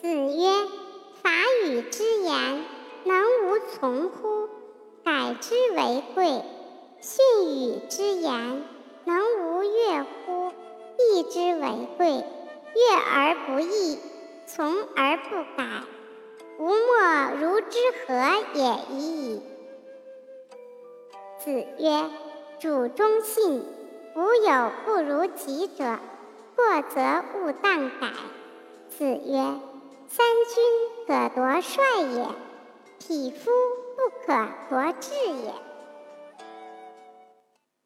子曰：“法语之言，能无从乎？改之为贵。训语之言，能无悦乎？义之为贵。悦而不义，从而不改，吾莫如之何也已矣。”子曰：“主忠信，无有不如己者。过则勿当改。”子曰：“三军可夺帅也，匹夫不可夺志也。”